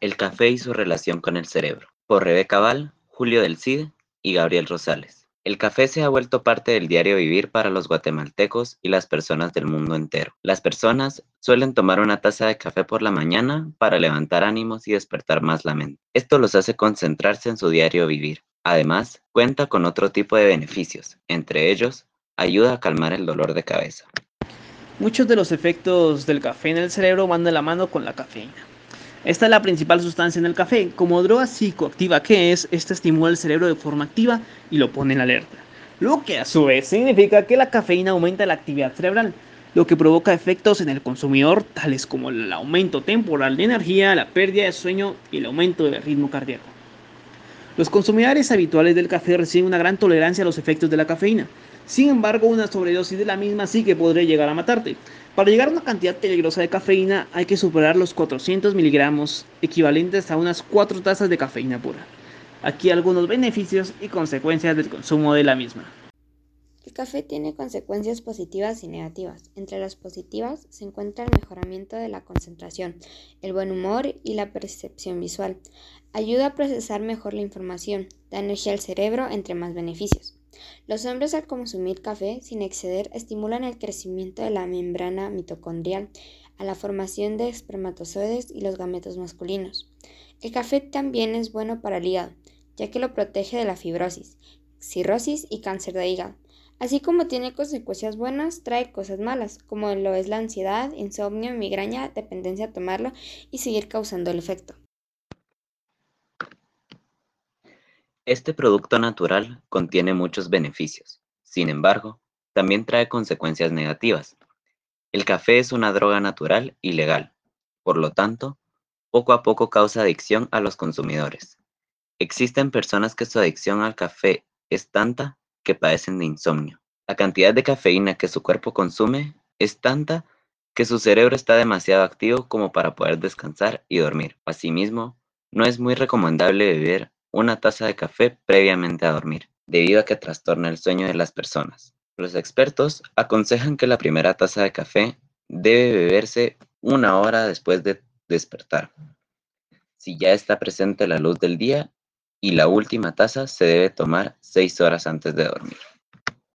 El café y su relación con el cerebro, por Rebeca Val, Julio del Cid y Gabriel Rosales. El café se ha vuelto parte del diario vivir para los guatemaltecos y las personas del mundo entero. Las personas suelen tomar una taza de café por la mañana para levantar ánimos y despertar más la mente. Esto los hace concentrarse en su diario vivir. Además, cuenta con otro tipo de beneficios, entre ellos, ayuda a calmar el dolor de cabeza. Muchos de los efectos del café en el cerebro van de la mano con la cafeína. Esta es la principal sustancia en el café. Como droga psicoactiva que es, esta estimula el cerebro de forma activa y lo pone en alerta. Lo que a su vez significa que la cafeína aumenta la actividad cerebral, lo que provoca efectos en el consumidor tales como el aumento temporal de energía, la pérdida de sueño y el aumento del ritmo cardíaco. Los consumidores habituales del café reciben una gran tolerancia a los efectos de la cafeína. Sin embargo, una sobredosis de la misma sí que podría llegar a matarte. Para llegar a una cantidad peligrosa de cafeína hay que superar los 400 miligramos, equivalentes a unas 4 tazas de cafeína pura. Aquí algunos beneficios y consecuencias del consumo de la misma. Café tiene consecuencias positivas y negativas. Entre las positivas se encuentra el mejoramiento de la concentración, el buen humor y la percepción visual. Ayuda a procesar mejor la información, da energía al cerebro, entre más beneficios. Los hombres al consumir café sin exceder estimulan el crecimiento de la membrana mitocondrial, a la formación de espermatozoides y los gametos masculinos. El café también es bueno para el hígado, ya que lo protege de la fibrosis, cirrosis y cáncer de hígado. Así como tiene consecuencias buenas, trae cosas malas, como lo es la ansiedad, insomnio, migraña, dependencia a tomarlo y seguir causando el efecto. Este producto natural contiene muchos beneficios, sin embargo, también trae consecuencias negativas. El café es una droga natural y legal, por lo tanto, poco a poco causa adicción a los consumidores. Existen personas que su adicción al café es tanta que padecen de insomnio. La cantidad de cafeína que su cuerpo consume es tanta que su cerebro está demasiado activo como para poder descansar y dormir. Asimismo, no es muy recomendable beber una taza de café previamente a dormir, debido a que trastorna el sueño de las personas. Los expertos aconsejan que la primera taza de café debe beberse una hora después de despertar, si ya está presente la luz del día, y la última taza se debe tomar seis horas antes de dormir.